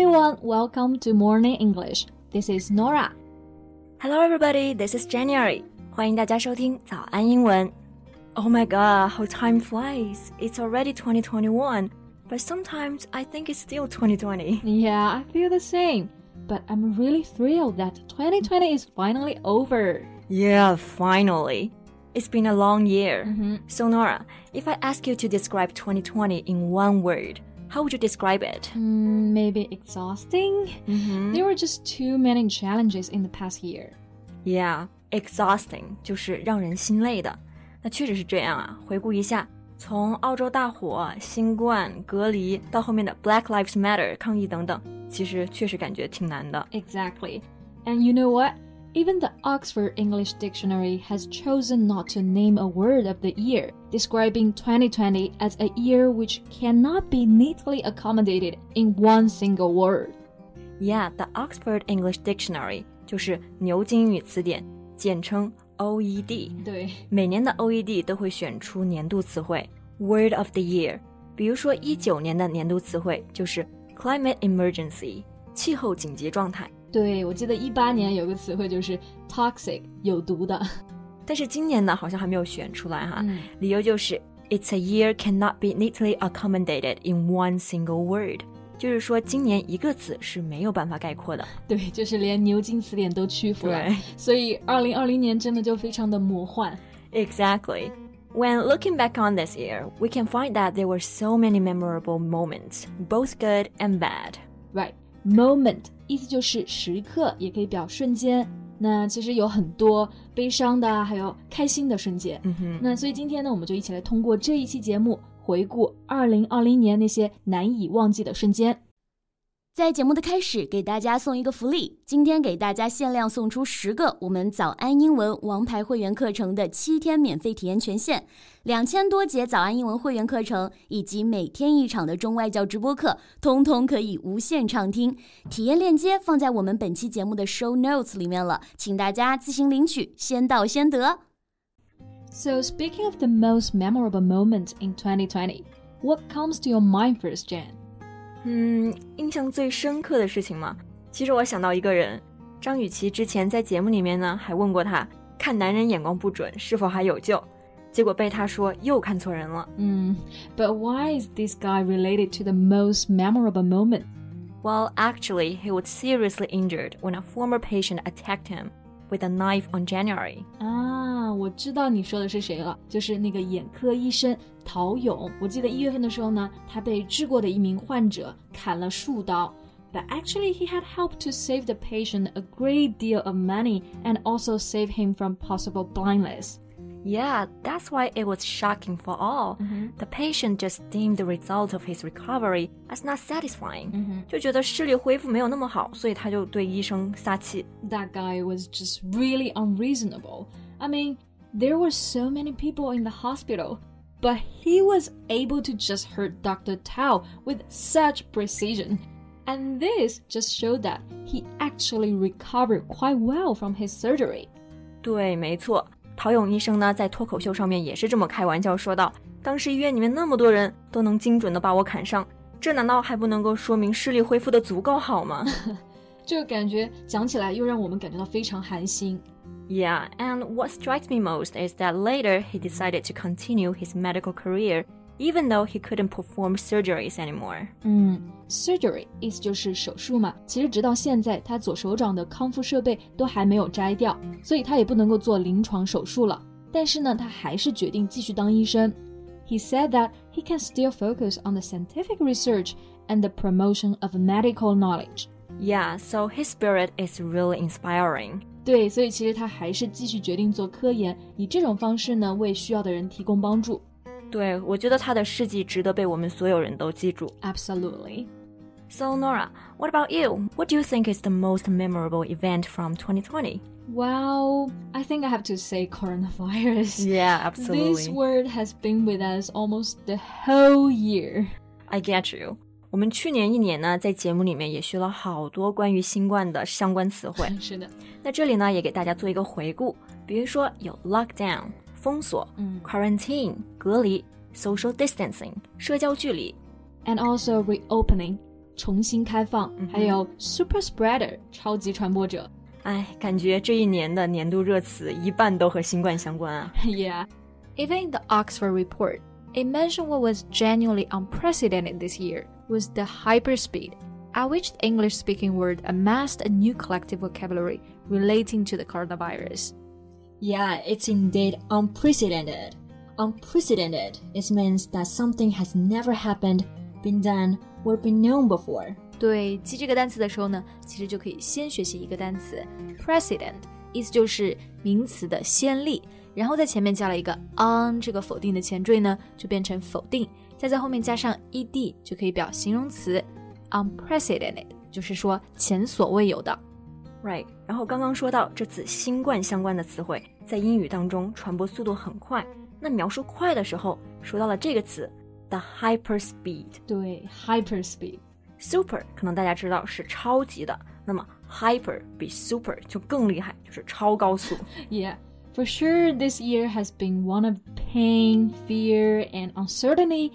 everyone, welcome to Morning English. This is Norah. Hello, everybody. This is January. 欢迎大家收听早安英文。Oh my god, how time flies! It's already 2021, but sometimes I think it's still 2020. Yeah, I feel the same. But I'm really thrilled that 2020 is finally over. Yeah, finally. It's been a long year. Mm -hmm. So, Norah, if I ask you to describe 2020 in one word, how would you describe it? Mm, maybe exhausting? There were just too many challenges in the past year. Yeah, exhausting 就是让人心累的。那确实是这样啊。回顾一下，从澳洲大火、新冠、隔离到后面的 Black Lives Matter 抗议等等，其实确实感觉挺难的。 Exactly. And you know what? Even the Oxford English Dictionary has chosen not to name a word of the year, describing 2020 as a year which cannot be neatly accommodated in one single word. Yeah, the Oxford English Dictionary 就是牛津英语词典，简称 OED。对，每年的 OED 都会选出年度词汇 Word of the Year。比如说一九年的年度词汇就是 Climate Emergency，气候紧急状态。 对，我记得一八年有个词汇就是 toxic，有毒的。但是今年呢，好像还没有选出来哈。嗯理由就是 It's a year cannot be neatly accommodated in one single word，就是说今年一个词是没有办法概括的。对，就是连牛津词典都屈服了对。所以二零二零年真的就非常的魔幻。 Exactly. When looking back on this year, we can find that there were so many memorable moments, both good and bad. Right, Moment 意思就是时刻，也可以表瞬间。那其实有很多悲伤的啊，还有开心的瞬间。嗯哼。那所以今天呢，我们就一起来通过这一期节目，回顾二零二零年那些难以忘记的瞬间。在节目的开始，给大家送一个福利，今天给大家限量送出十个我们早安英文王牌会员课程的七天免费体验权限，两千多节早安英文会员课程以及每天一场的中外教直播课，通通可以无限畅听。体验链接放在我们本期节目的 show notes 里面了，请大家自行领取，先到先得。So speaking of the most memorable moment in 2020, what comes to your mind first, Jan? 嗯，印象最深刻的事情嘛，其实我想到一个人，张雨绮之前在节目里面呢还问过他，看男人眼光不准是否还有救，结果被他说又看错人了。 Hmm, but why is this guy related to the most memorable moment? Well, actually, he was seriously injured when a former patient attacked him with a knife on January. 啊，我知道你说的是谁了，就是那个眼科医生陶勇。我记得一月份的时候呢，他被治过的一名患者砍了数刀。But actually, he had helped to save the patient a great deal of money and also save him from possible blindness. Yeah, that's why it was shocking for all. The patient just deemed the result of his recovery as not satisfying. 就觉得视力恢复没有那么好，所以他就对医生撒气。 That guy was just really unreasonable. I mean, there were so many people in the hospital, but he was able to just hurt Dr. Tao with such precision. And this just showed that he actually recovered quite well from his surgery. 对，没错。陶勇医生呢，在脱口秀上面也是这么开玩笑说道：“当时医院里面那么多人都能精准的把我砍伤，这难道还不能够说明视力恢复的足够好吗这个感觉讲起来又让我们感觉到非常寒心。 ？”Yeah, and what strikes me most is that later he decided to continue his medical career, even though he couldn't perform surgeries anymore. 嗯，surgery 意思就是手术嘛。其实直到现在，他左手掌的康复设备都还没有摘掉，所以他也不能够做临床手术了。但是呢，他还是决定继续当医生。He said that he can still focus on the scientific research and the promotion of medical knowledge. Yeah, so his spirit is really inspiring. 对，所以其实他还是继续决定做科研，以这种方式呢为需要的人提供帮助。对，我觉得他的事迹值得被我们所有人都记住。Absolutely. So Norah, what about you? What do you think is the most memorable event from 2020? Well, I think I have to say coronavirus. Yeah, absolutely. This word has been with us almost the whole year. I get you. 我们去年一年呢，在节目里面也学了好多关于新冠的相关词汇。是的，那这里呢，也给大家做一个回顾，比如说有 lockdown 封锁，嗯，quarantine 隔离，social distancing 社交距离， and also reopening 重新开放，嗯哼还有 super spreader 超级传播者。哎，感觉这一年的年度热词一半都和新冠相关啊。 yeah. Even in the Oxford report, it mentioned what was genuinely unprecedented this year was the hyperspeed, at which the English speaking world amassed a new collective vocabulary relating to the coronavirus. Yeah, it's indeed unprecedented. Unprecedented, it means that something has never happened, been done, or been known before. 对，记这个单词的时候呢，其实就可以先学习一个单词 precedent，意思就是名词的先例，然后在前面加了一个 un 这个否定的前缀呢，就变成否定，再在后面加上 ed 就可以表形容词 unprecedented，就是说前所未有的。 Right，然后刚刚说到这次新冠相关的词汇，在英语当中传播速度很快。那描述快的时候，说到了这个词，the hyperspeed。对，hyperspeed。 Super 可能大家知道是超级的，那么 hyper 比 super 就更厉害，就是超高速。 Yeah, for sure, this year has been one of pain, fear, and uncertainty.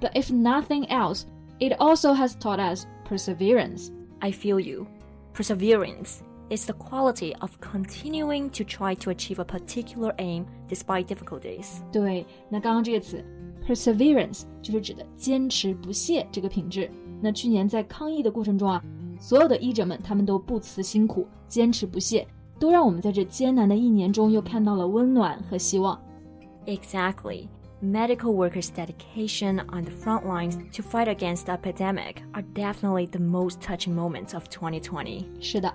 But if nothing else, it also has taught us perseverance. I feel you. Perseverance is the quality of continuing to try to achieve a particular aim despite difficulties. 对，那刚刚这个词 perseverance 就是指的坚持不懈这个品质。那去年在抗疫的过程中啊，所有的医者们他们都不辞辛苦，坚持不懈，都让我们在这艰难的一年中又看到了温暖和希望。 Exactly. Medical workers' dedication on the front lines to fight against the epidemic are definitely the most touching moments of 2020. 是的，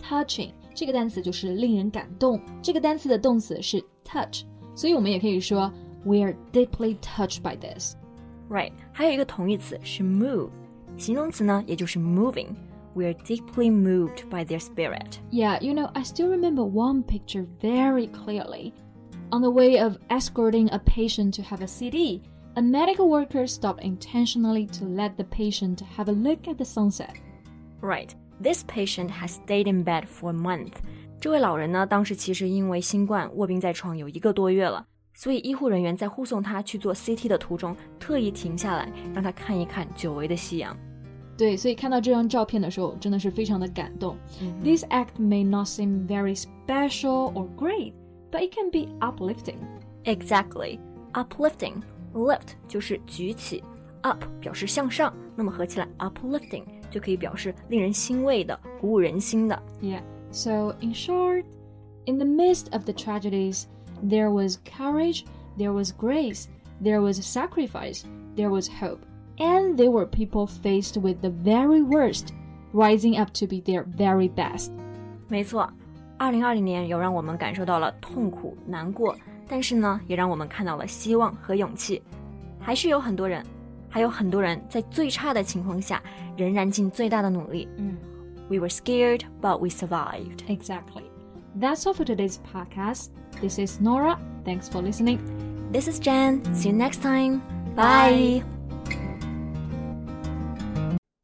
touching 这个单词就是令人感动。这个单词的动词是 touch，所以我们也可以说 we are deeply touched by this。 Right. 还有一个同义词是 move，形容词呢也就是 moving. We are deeply moved by their spirit. Yeah, you know, I still remember one picture very clearly. On the way of escorting a patient to have a CT, a medical worker stopped intentionally to let the patient have a look at the sunset. Right. This patient has stayed in bed for a month. 这位老人呢，当时其实因为新冠卧病在床有一个多月了，所以医护人员在护送他去做 CT 的途中，特意停下来让他看一看久违的夕阳。对，所以看到这张照片的时候，真的是非常的感动。Mm hmm. This act may not seem very special or great, but it can be uplifting. Exactly. Uplifting. Lift 就是举起，up 表示向上，那么合起来 uplifting 就可以表示令人欣慰的、鼓舞人心的。 Yeah. So, in short, in the midst of the tragedies, there was courage, there was grace, there was sacrifice, there was hope, and there were people faced with the very worst, rising up to be their very best. 没错， 二零二零年又让我们感受到了痛苦、难过，但是呢，也让我们看到了希望和勇气。还是有很多人，还有很多人，在最差的情况下，仍然尽最大的努力。嗯，We were scared, but we survived. Exactly. That's all for today's podcast. This is Norah. Thanks for listening. This is Jen. See you next time. Bye. Bye.